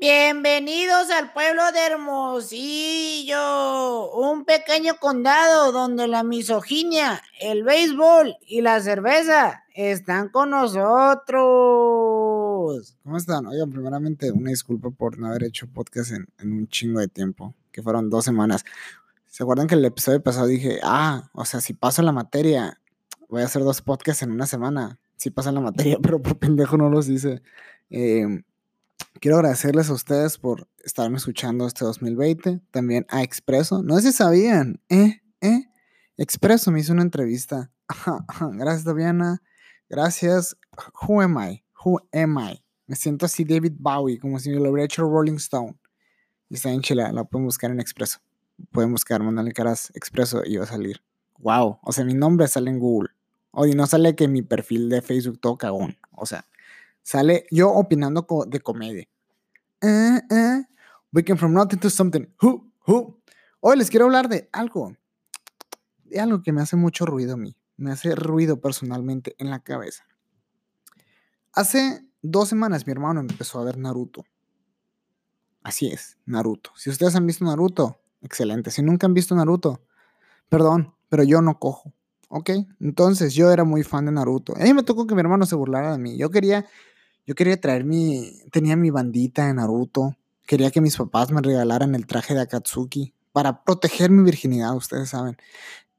Bienvenidos al pueblo de Hermosillo, un pequeño condado donde la misoginia, el béisbol y la cerveza están con nosotros. ¿Cómo están? Oigan, primeramente una disculpa por no haber hecho podcast en, un chingo de tiempo, que fueron dos semanas. ¿Se acuerdan que el episodio pasado dije, ah, o sea, si paso la materia, voy a hacer dos podcasts en una semana? Si pasan la materia, pero por pendejo no los hice. Eh, Quiero agradecerles a ustedes por estarme escuchando este 2020. También a Expreso. No sé si sabían, ¿eh? ¿eh? Expreso me hizo una entrevista. Gracias, Daviana. Gracias. Who am I? Who am I? Me siento así David Bowie, como si me lo hubiera hecho Rolling Stone. Y está en Chile, la pueden buscar en Expreso. Pueden buscar, mandarle caras Expreso y va a salir. Wow. O sea, mi nombre sale en Google. Oye, no sale que mi perfil de Facebook todo cagón. O sea, Sale yo opinando de comedia. Uh, we from nothing to something. Who, who. Hoy les quiero hablar de algo. De algo que me hace mucho ruido a mí. Me hace ruido personalmente en la cabeza. Hace dos semanas mi hermano empezó a ver Naruto. Así es, Naruto. Si ustedes han visto Naruto, excelente. Si nunca han visto Naruto, perdón, pero yo no cojo. ¿Ok? Entonces yo era muy fan de Naruto. A mí me tocó que mi hermano se burlara de mí. Yo quería yo quería traer mi, tenía mi bandita de Naruto, quería que mis papás me regalaran el traje de Akatsuki para proteger mi virginidad, ustedes saben.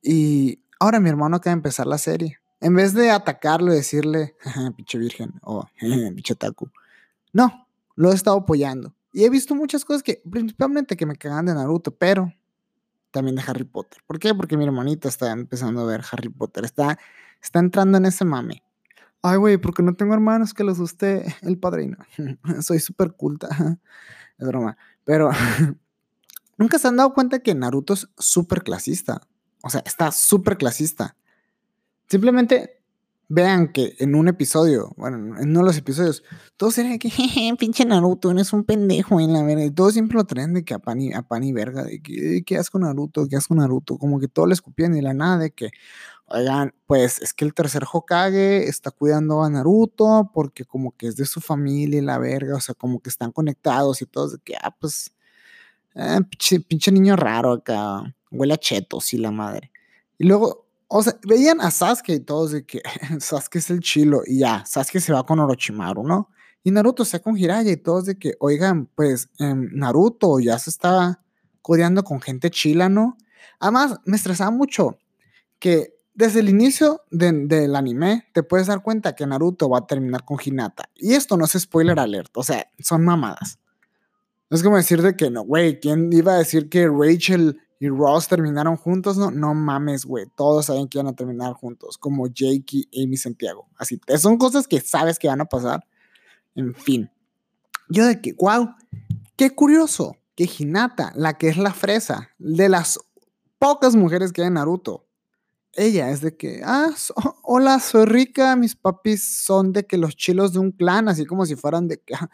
Y ahora mi hermano acaba de empezar la serie. En vez de atacarlo y decirle, pinche virgen, o pinche taku, no, lo he estado apoyando. Y he visto muchas cosas que, principalmente que me cagan de Naruto, pero también de Harry Potter. ¿Por qué? Porque mi hermanita está empezando a ver Harry Potter, está, está entrando en ese mame. Ay, güey, porque no tengo hermanos que los usted el padrino. Soy súper culta. Es broma. Pero nunca se han dado cuenta que Naruto es súper clasista. O sea, está súper clasista. Simplemente vean que en un episodio, bueno, en uno de los episodios, todos eran que, pinche Naruto, eres un pendejo en la verga. Y todos siempre lo traen de que a pan y, a pan y verga, de que, ¿qué con Naruto? ¿Qué haces con Naruto? Como que todo le escupían y la nada de que, oigan, pues es que el tercer Hokage está cuidando a Naruto porque como que es de su familia y la verga, o sea, como que están conectados y todos de que, ah, pues, eh, pinche, niño raro acá, huele a chetos y la madre. Y luego, o sea, veían a Sasuke y todos de que Sasuke es el chilo y ya, Sasuke se va con Orochimaru, ¿no? Y Naruto se va con Jiraiya y todos de que, oigan, pues em, Naruto ya se está codeando con gente chila, ¿no? Además, me estresaba mucho que desde el inicio del anime te puedes dar cuenta que Naruto va a terminar con Hinata. Y esto no es spoiler alert, o sea, son mamadas. es como decir de que no, güey, ¿quién iba a decir que Rachel y Ross terminaron juntos? No, no mames, güey, todos saben que iban a terminar juntos, como Jake y Amy Santiago. Así, son cosas que sabes que van a pasar. En fin. Yo de que, wow, qué curioso que Hinata, la que es la fresa, de las pocas mujeres que hay en Naruto, ella es de que, ah, hola, soy rica, mis papis son de que los chilos de un clan, así como si fueran de que ah,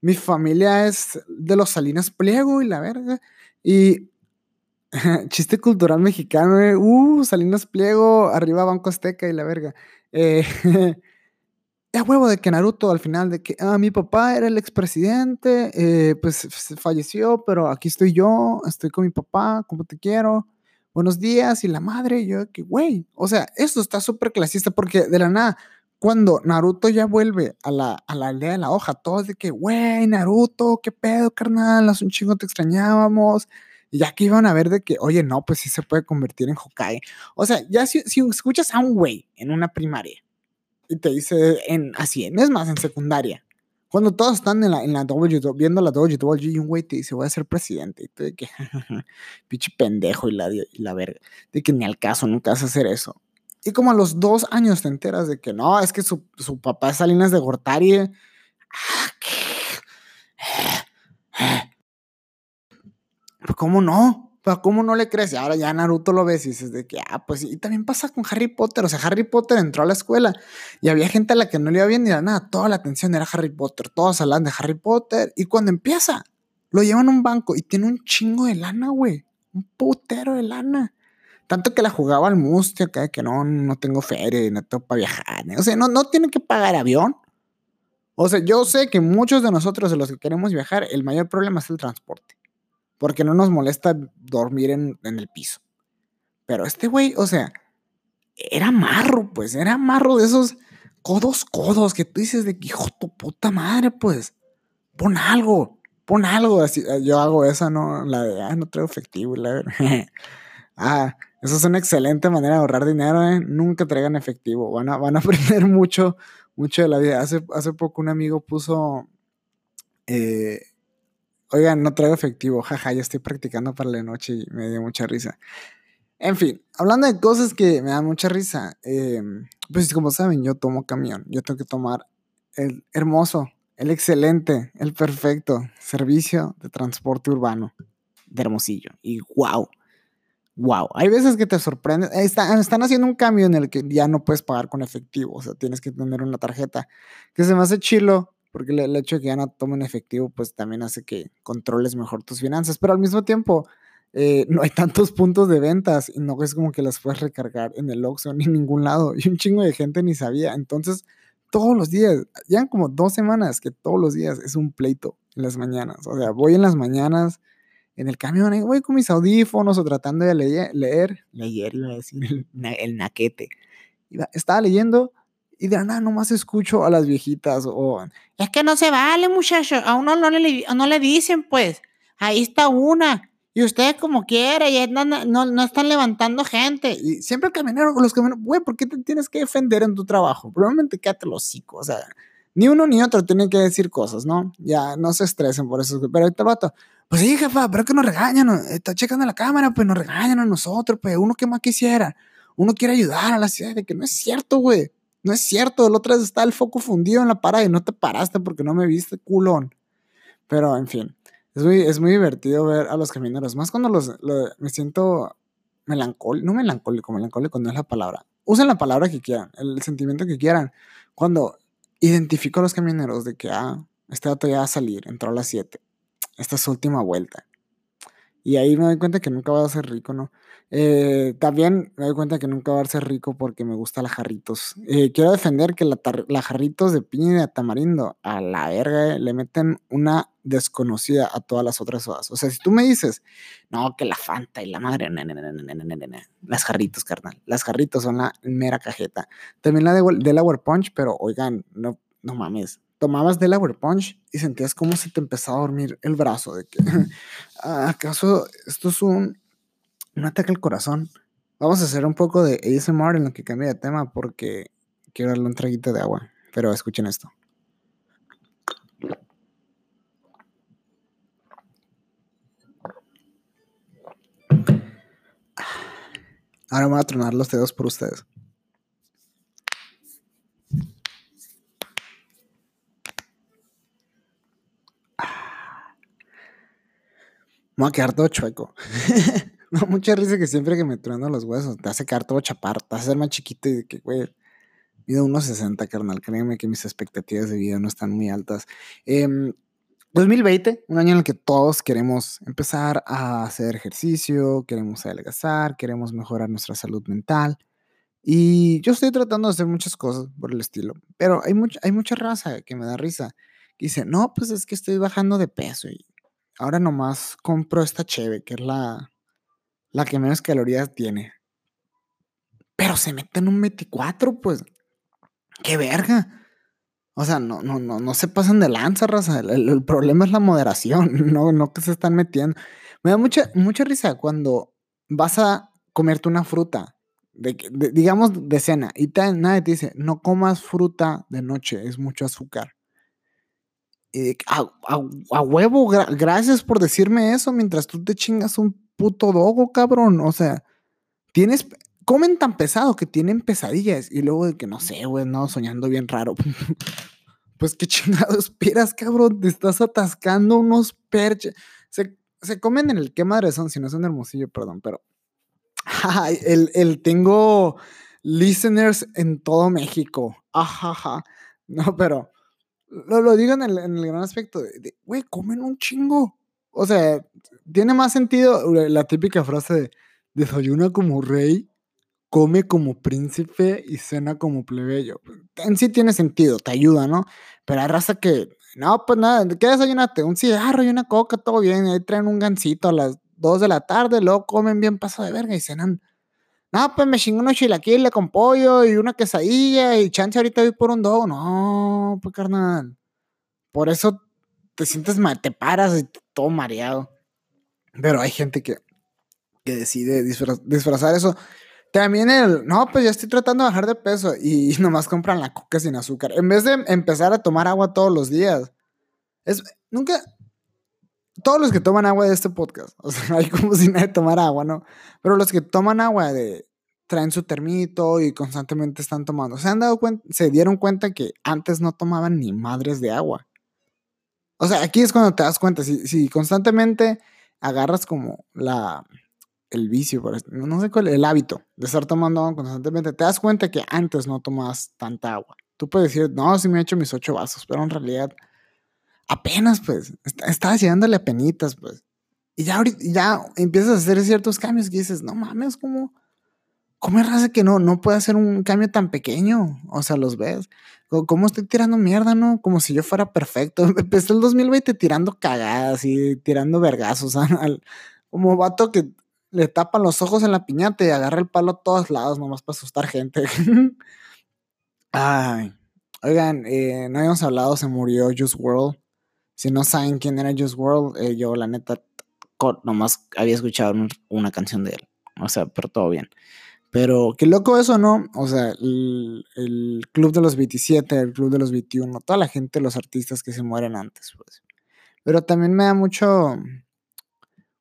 mi familia es de los Salinas Pliego y la verga. Y chiste cultural mexicano, eh, uh, Salinas Pliego, arriba Banco Azteca y la verga. Eh, a huevo de que Naruto al final, de que ah, mi papá era el expresidente, eh, pues falleció, pero aquí estoy yo, estoy con mi papá, como te quiero buenos días y la madre, yo que, güey, o sea, esto está súper clasista porque de la nada, cuando Naruto ya vuelve a la, a la aldea de la hoja, todos de que, güey, Naruto, qué pedo, carnal, hace un chingo te extrañábamos. Y ya que iban a ver de que, oye, no, pues sí se puede convertir en Hokage. O sea, ya si, si escuchas a un güey en una primaria y te dice en así, es más, en secundaria, cuando todos están en la, en la viendo la WWG y un güey te dice, voy a ser presidente. Y tú de que, pinche pendejo y la, y la verga. De que ni al caso, nunca vas a hacer eso. Y como a los dos años te enteras de que no, es que su, su papá es Salinas de Gortari. Ah, ¿Cómo no? ¿cómo no le crees? Y ahora ya Naruto lo ves y dices de que, ah, pues, y también pasa con Harry Potter. O sea, Harry Potter entró a la escuela y había gente a la que no le iba bien ni nada. Toda la atención era Harry Potter. Todos hablan de Harry Potter. Y cuando empieza, lo llevan a un banco y tiene un chingo de lana, güey. Un putero de lana. Tanto que la jugaba al mustio, que, no, no tengo feria, no tengo para viajar. O sea, no, no tiene que pagar avión. O sea, yo sé que muchos de nosotros, de los que queremos viajar, el mayor problema es el transporte. Porque no nos molesta dormir en, en el piso. Pero este güey, o sea, era marro, pues, era marro de esos codos, codos, que tú dices de que hijo tu puta madre, pues, pon algo, pon algo. Así, yo hago esa, ¿no? La de, ah, no traigo efectivo, la Ah, eso es una excelente manera de ahorrar dinero, ¿eh? Nunca traigan efectivo. Van a, van a aprender mucho, mucho de la vida. Hace, hace poco un amigo puso, eh, oigan, no traigo efectivo, jaja, ya estoy practicando para la noche y me dio mucha risa. En fin, hablando de cosas que me dan mucha risa, eh, pues como saben, yo tomo camión, yo tengo que tomar el hermoso, el excelente, el perfecto servicio de transporte urbano de Hermosillo. Y wow, wow, hay veces que te sorprende, están, están haciendo un cambio en el que ya no puedes pagar con efectivo, o sea, tienes que tener una tarjeta, que se me hace chilo, porque el, hecho de que ya no tomen efectivo, pues también hace que controles mejor tus finanzas, pero al mismo tiempo, eh, no hay tantos puntos de ventas y no es como que las puedes recargar en el Oxxo ni en ningún lado, y un chingo de gente ni sabía, entonces todos los días, ya como dos semanas que todos los días es un pleito en las mañanas, o sea, voy en las mañanas, en el camión, y voy con mis audífonos o tratando de leer, leer, leer iba a decir, el, naquete. estaba leyendo y de nada nomás escucho a las viejitas o... Es que no se vale, muchacho, a uno no le, no le dicen, pues, ahí está una. Y usted como quiere, y no, no, no, están levantando gente. Y siempre el camionero, los camioneros, güey, ¿por qué te tienes que defender en tu trabajo? Probablemente quédate los hocico, o sea, ni uno ni otro tienen que decir cosas, ¿no? Ya, no se estresen por eso. Pero ahorita vato, pues sí, jefa, pero que nos regañan, está checando la cámara, pues nos regañan a nosotros, pues uno que más quisiera, uno quiere ayudar a la ciudad, de que no es cierto, güey, no es cierto, el otro vez está el foco fundido en la parada y no te paraste porque no me viste culón. Pero, en fin, es muy, es muy divertido ver a los camineros, más cuando los, me siento melancólico, no melancólico, melancólico no es la palabra, usen la palabra que quieran, el sentimiento que quieran, cuando identifico a los camioneros de que, ah, este dato ya va a salir, entró a las 7 esta es su última vuelta. Y ahí me doy cuenta que nunca voy a ser rico, ¿no? Eh, también me doy cuenta que nunca voy a ser rico porque me gusta la jarritos. Eh, quiero defender que la, jarritos de piña y de tamarindo, a la verga, eh, le meten una desconocida a todas las otras sodas. O sea, si tú me dices, no, que la Fanta y la madre, las jarritos, carnal. Las jarritos son la mera cajeta. También la de Delaware Punch, pero oigan, no, no mames tomabas Delaware Punch y sentías cómo se te empezaba a dormir el brazo, de que, ¿acaso esto es un, un ataque al corazón? Vamos a hacer un poco de ASMR en lo que cambia de tema porque quiero darle un traguito de agua, pero escuchen esto. Ahora me voy a tronar los dedos por ustedes. Me voy a quedar todo chueco. no, mucha risa que siempre que me trueno los huesos, te hace quedar todo chaparro, te hace ser más chiquito y de que, güey, mido 1.60, carnal. Créeme que mis expectativas de vida no están muy altas. 2020, em, un año en el que todos queremos empezar a hacer ejercicio, queremos adelgazar, queremos mejorar nuestra salud mental. Y yo estoy tratando de hacer muchas cosas por el estilo, pero hay, mucha hay mucha raza que me da risa. Que dice, no, pues es que estoy bajando de peso y ahora nomás compro esta cheve, que es la, la que menos calorías tiene. Pero se mete en un 24, pues. ¡Qué verga! O sea, no, no, no, no se pasan de lanza, raza. El, problema es la moderación, no, no que se están metiendo. Me da mucha, mucha risa cuando vas a comerte una fruta, digamos de cena, y nadie te dice, no comas fruta de noche, es mucho azúcar a, huevo, gracias por decirme eso mientras tú te chingas un puto dogo, cabrón. O sea, tienes, comen tan pesado que tienen pesadillas y luego de que no sé, güey, no, soñando bien raro. pues qué chingados esperas, cabrón, te estás atascando unos perches. Se, comen en el qué madre son, si no son hermosillo, perdón, pero el, el tengo listeners en todo México. Ajaja. No, pero lo, lo digo en el, en el, gran aspecto de, güey, comen un chingo. O sea, tiene más sentido la típica frase de desayuna como rey come como príncipe y cena como plebeyo. En sí tiene sentido, te ayuda, ¿no? Pero hay raza que, no, pues nada, ¿qué desayunate? Un cigarro y una coca, todo bien. Y ahí traen un gancito a las 2 de la tarde, luego comen bien paso de verga y cenan. No, pues me chingo unos chilaquiles con pollo y una quesadilla y chance ahorita voy por un dogo. No, pues carnal. Por eso te sientes mal, te paras y todo mareado. Pero hay gente que, que decide disfrazar eso. También el, no, pues ya estoy tratando de bajar de peso y nomás compran la coca sin azúcar. En vez de empezar a tomar agua todos los días. Es, nunca, todos los que toman agua de este podcast, o sea, hay como si nadie tomara agua, ¿no? Pero los que toman agua de, traen su termito y constantemente están tomando. Se han dado cuenta, se dieron cuenta que antes no tomaban ni madres de agua. O sea, aquí es cuando te das cuenta, si, si constantemente agarras como la, el vicio, no sé cuál, el hábito de estar tomando agua constantemente, te das cuenta que antes no tomabas tanta agua. Tú puedes decir, no, sí me he hecho mis ocho vasos, pero en realidad apenas, pues, estabas llegándole a penitas, pues. Y ya, ya empiezas a hacer ciertos cambios que dices, no mames, como, ¿cómo es raza que no, no puede hacer un cambio tan pequeño? O sea, los ves. ¿Cómo estoy tirando mierda, no? Como si yo fuera perfecto. Empecé el 2020 tirando cagadas y tirando vergazos. como vato que le tapan los ojos en la piñata y agarra el palo a todos lados nomás para asustar gente. Ay. Oigan, eh, no habíamos hablado, se murió Juice World. Si no saben quién era Juice World, eh, yo la neta nomás había escuchado una canción de él. O sea, pero todo bien. Pero qué loco eso, ¿no? O sea, el, el, club de los 27, el club de los 21, toda la gente, los artistas que se mueren antes, pues. Pero también me da mucho,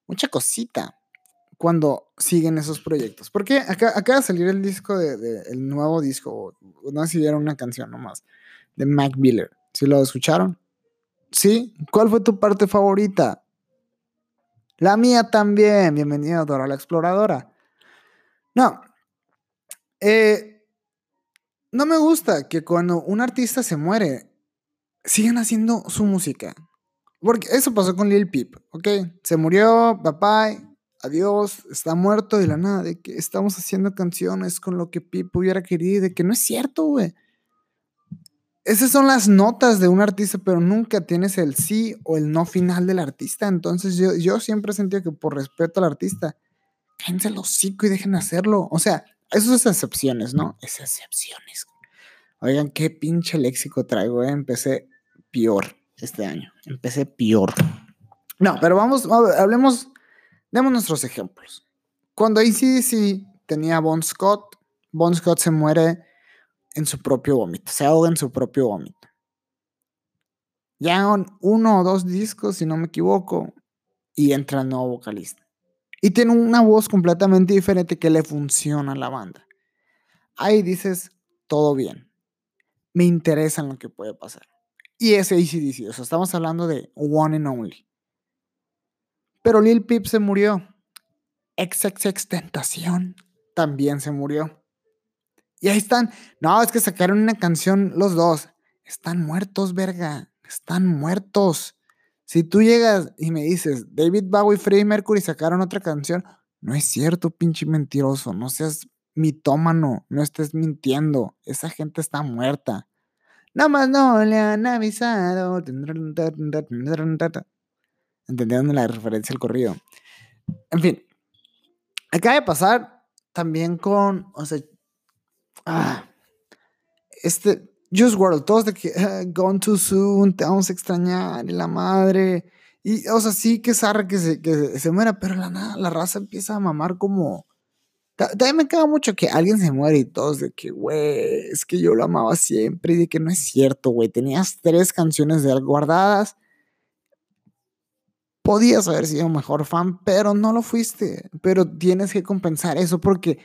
mucha cosita cuando siguen esos proyectos. Porque acá, acaba de salir el disco de, el nuevo disco, no sé si vieron una canción nomás, de Mac Miller. ¿Sí lo escucharon? ¿Sí? ¿Cuál fue tu parte favorita? La mía también. Bienvenido, Dora la Exploradora. No. Eh, no me gusta que cuando un artista se muere, sigan haciendo su música. Porque eso pasó con Lil Peep, ¿ok? Se murió, papá, adiós, está muerto de la nada, de que estamos haciendo canciones con lo que Pip hubiera querido, de que no es cierto, güey. Esas son las notas de un artista, pero nunca tienes el sí o el no final del artista. Entonces yo, yo siempre he sentido que por respeto al artista, cállense el hocico y dejen hacerlo. O sea, esas excepciones, ¿no? Esas excepciones. Oigan, qué pinche léxico traigo, ¿eh? Empecé peor este año. Empecé peor. No, pero vamos, hablemos Demos nuestros ejemplos. Cuando ACDC tenía Bon Scott, Bon Scott se muere en su propio vómito, se ahoga en su propio vómito. Ya uno o dos discos, si no me equivoco, y entra el nuevo vocalista. Y tiene una voz completamente diferente que le funciona a la banda. Ahí dices, todo bien. Me interesa lo que puede pasar. Y ese ACDC, o sea, estamos hablando de One and Only. Pero Lil Peep se murió. XXX Tentación también se murió. Y ahí están. No, es que sacaron una canción los dos. Están muertos, verga. Están muertos. Si tú llegas y me dices, David Bowie y Freddie Mercury sacaron otra canción, no es cierto, pinche mentiroso. No seas mitómano. No estés mintiendo. Esa gente está muerta. Nada más no le han avisado. ¿Entendieron la referencia al corrido? En fin, acaba de pasar también con, o sea, ah, este, Just World, todos de que, ah, gone too soon, te vamos a extrañar, y la madre, y, o sea, sí que zarra que se, que se muera, pero la nada, la raza empieza a mamar como, también me caga mucho que alguien se muere y todos de que, güey, es que yo lo amaba siempre y de que no es cierto, güey, tenías tres canciones de guardadas podías haber sido mejor fan, pero no lo fuiste. Pero tienes que compensar eso porque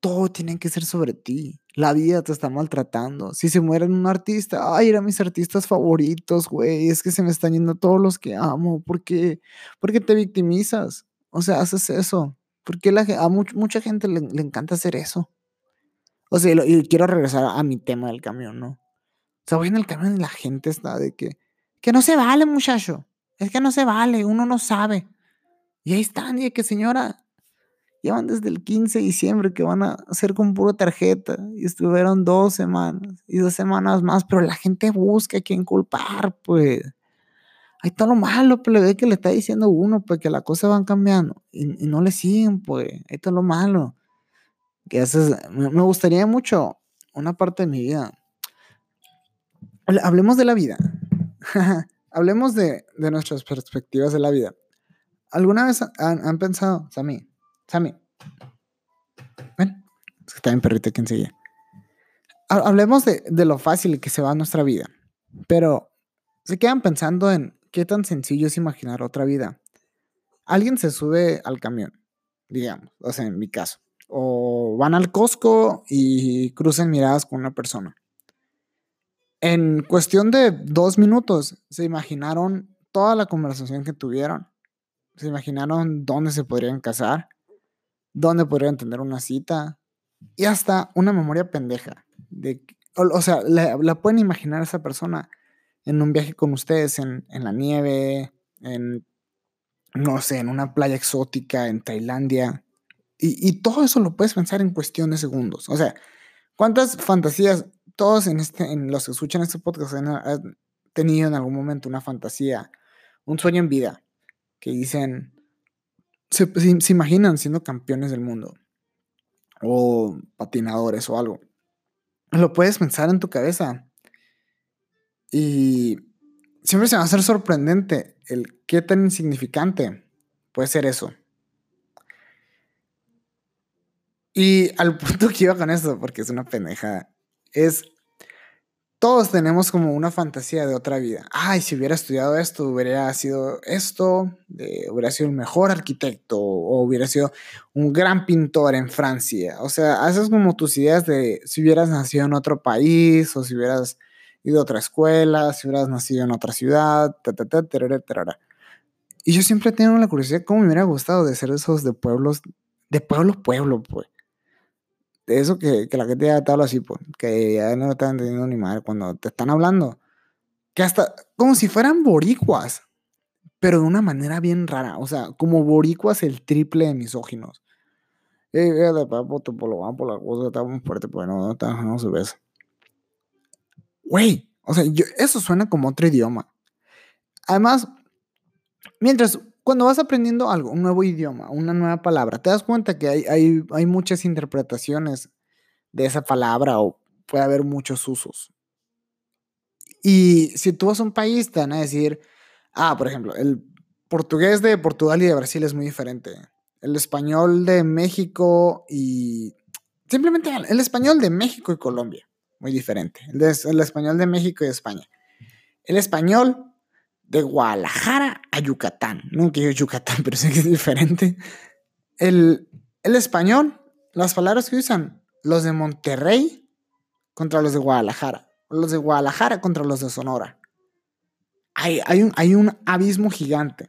todo tiene que ser sobre ti. La vida te está maltratando. Si se muere un artista, ay, eran mis artistas favoritos, güey. Es que se me están yendo todos los que amo. ¿Por qué? Te victimizas. O sea, haces eso. Porque la, a mucha gente le, encanta hacer eso. O sea, y, quiero regresar a mi tema del camión, ¿no? O sea, voy en el camión y la gente está de que, que no se vale, muchacho. Es que no se vale, uno no sabe. Y ahí están, y que señora, Llevan desde el 15 de diciembre que van a hacer con pura tarjeta y estuvieron dos semanas y dos semanas más, pero la gente busca a quién culpar, pues. Ahí está lo malo, pero ve que le está diciendo uno, pues que las cosas van cambiando y, no le siguen, pues. Ahí está lo malo. Que haces, me, gustaría mucho una parte de mi vida. Hablemos de la vida. Hablemos de, nuestras perspectivas de la vida. ¿Alguna vez han, han pensado, Sammy, Sammy, ven, es que está bien perrito aquí enseguida. Ha- Hablemos de, de lo fácil que se va nuestra vida, pero se quedan pensando en qué tan sencillo es imaginar otra vida. Alguien se sube al camión, digamos, o sea, en mi caso, o van al Costco y cruzan miradas con una persona. En cuestión de dos minutos, se imaginaron toda la conversación que tuvieron. Se imaginaron dónde se podrían casar, dónde podrían tener una cita y hasta una memoria pendeja. De, o, sea, la, pueden imaginar a esa persona en un viaje con ustedes, en, en la nieve, en, no sé, en una playa exótica, en Tailandia. Y, y todo eso lo puedes pensar en cuestión de segundos. O sea, ¿cuántas fantasías todos en, este, en los que escuchan este podcast han tenido en algún momento una fantasía, un sueño en vida, que dicen, se, se, imaginan siendo campeones del mundo o patinadores o algo? Lo puedes pensar en tu cabeza y siempre se va a hacer sorprendente el qué tan insignificante puede ser eso. Y al punto que iba con esto, porque es una pendeja, es todos tenemos como una fantasía de otra vida. Ay, si hubiera estudiado esto, hubiera sido esto, hubiera sido el mejor arquitecto o hubiera sido un gran pintor en Francia. O sea, haces como tus ideas de si hubieras nacido en otro país o si hubieras ido a otra escuela, si hubieras nacido en otra ciudad, ta, ta, ta, tarara, tarara. Y yo siempre he tenido la curiosidad cómo me hubiera gustado de ser esos de pueblos, de pueblo pueblo, pues eso que, que la gente ya te habla así, pues, que ya no están entendiendo ni madre cuando te están hablando. Que hasta como si fueran boricuas, pero de una manera bien rara. O sea, como boricuas el triple de misóginos. Eh, de papo, te por lo por la cosa, está muy fuerte, pues no, no, no se ves. Güey, o sea, eso suena como otro idioma. Además, mientras cuando vas aprendiendo algo, un nuevo idioma, una nueva palabra, te das cuenta que hay, hay, hay, muchas interpretaciones de esa palabra o puede haber muchos usos. Y si tú vas a un país, te van a decir, ah, por ejemplo, el portugués de Portugal y de Brasil es muy diferente. El español de México y... Simplemente el español de México y Colombia, muy diferente. El, el español de México y España. El español de Guadalajara a Yucatán. Nunca he Yucatán, pero sé que es diferente. El, el, español, las palabras que usan, los de Monterrey contra los de Guadalajara, los de Guadalajara contra los de Sonora. Hay, hay, un, hay un abismo gigante.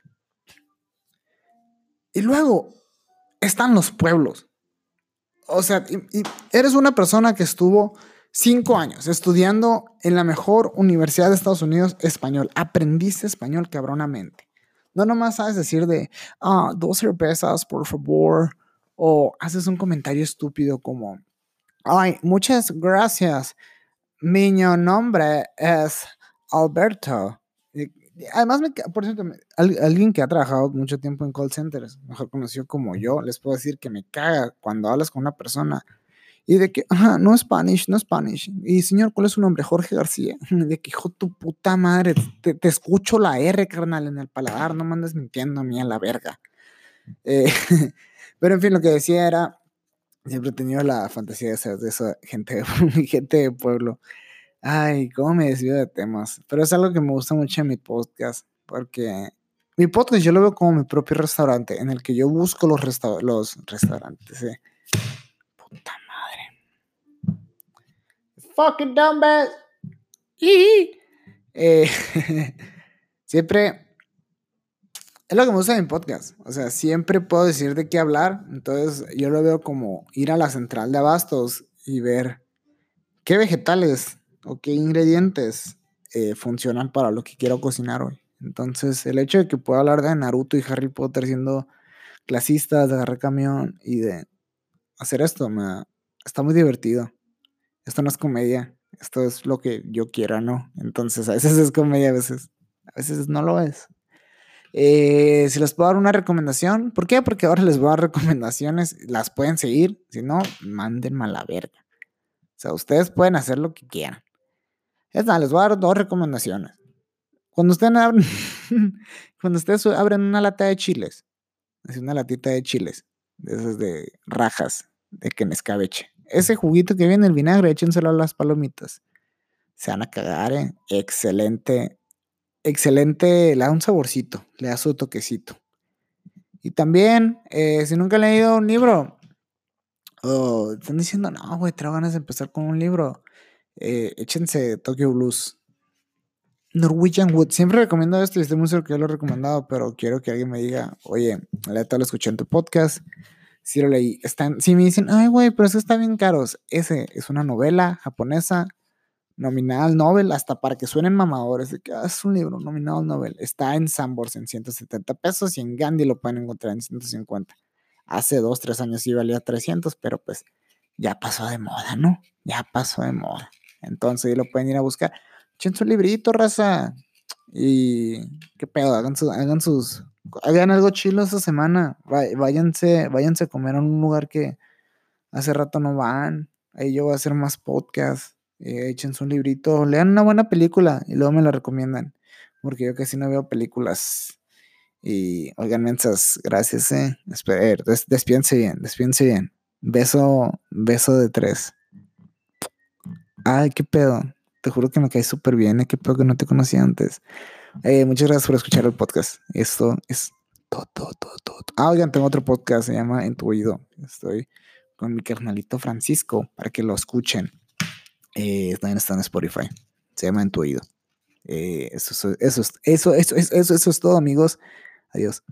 Y luego están los pueblos. O sea, eres una persona que estuvo cinco años estudiando en la mejor universidad de Estados Unidos español. Aprendiste español cabronamente. No nomás sabes decir de, ah, dos cervezas, por favor. O haces un comentario estúpido como, ay, muchas gracias. Mi nombre es Alberto. Además, me, por cierto, alguien que ha trabajado mucho tiempo en call centers, mejor conocido como yo, les puedo decir que me caga cuando hablas con una persona y de que, ajá, no Spanish, no Spanish. Y señor, ¿cuál es su nombre? Jorge García. De que, hijo tu puta madre, te, te, escucho la R, carnal, en el paladar, no mandes mintiendo a mí a la verga. Eh, pero en fin, lo que decía era, siempre he tenido la fantasía de ser de esa gente, gente de pueblo. Ay, cómo me desvío de temas. Pero es algo que me gusta mucho en mi podcast, porque mi podcast yo lo veo como mi propio restaurante, en el que yo busco los, los restaurantes. ¿eh? Puta fucking dumbass. Y eh, siempre es lo que me gusta de mi podcast. O sea, siempre puedo decir de qué hablar. Entonces, yo lo veo como ir a la central de abastos y ver qué vegetales o qué ingredientes eh, funcionan para lo que quiero cocinar hoy. Entonces, el hecho de que pueda hablar de Naruto y Harry Potter siendo clasistas, de agarrar camión y de hacer esto. Me, está muy divertido. Esto no es comedia. Esto es lo que yo quiera, ¿no? Entonces, a veces es comedia, a veces, a veces no lo es. Eh, si les puedo dar una recomendación, ¿por qué? Porque ahora les voy a dar recomendaciones, las pueden seguir, si no, mándenme a la verga. O sea, ustedes pueden hacer lo que quieran. Es nada, les voy a dar dos recomendaciones. Cuando ustedes abren, cuando ustedes abren una lata de chiles, así una latita de chiles, de esas de rajas, de que en escabeche. Ese juguito que viene el vinagre, échenselo a las palomitas. Se van a cagar, ¿eh? Excelente excelente, le da un saborcito, le da su toquecito. Y también, eh, si nunca han leído un libro, o están diciendo, no, güey, tengo ganas de empezar con un libro, eh, échense Tokyo Blues. Norwegian Wood, siempre recomiendo esto y estoy muy que yo lo he recomendado, pero quiero que alguien me diga, oye, la lo escuché en tu podcast, si lo leí, están, si me dicen, ay, güey, pero eso está bien caros, ese es una novela japonesa nominada al Nobel, hasta para que suenen mamadores, de que ah, es un libro nominado al Nobel. Está en Sambors en 170 pesos y en Gandhi lo pueden encontrar en 150. Hace dos, tres años sí valía 300, pero pues ya pasó de moda, ¿no? Ya pasó de moda. Entonces lo pueden ir a buscar. Echen su librito, raza. Y qué pedo, hagan, hagan sus. Hagan algo chilo esta semana. Váyanse, váyanse a comer a un lugar que hace rato no van. Ahí yo voy a hacer más podcasts eh, échense un librito, lean una buena película y luego me la recomiendan, porque yo casi no veo películas. Y oigan, mensas, gracias, eh. Espera, des, despiense bien, despiense bien. Beso, beso de tres. Ay, qué pedo. Te juro que me cae súper bien. Qué pedo que no te conocía antes. Eh, muchas gracias por escuchar el podcast. Esto es todo, todo, todo. Ah, oigan, tengo otro podcast, se llama En tu oído. Estoy con mi carnalito Francisco para que lo escuchen. Eh, también está en Spotify. Se llama En tu oído. Eh, eso, eso, eso, eso, eso, eso es todo, amigos. Adiós.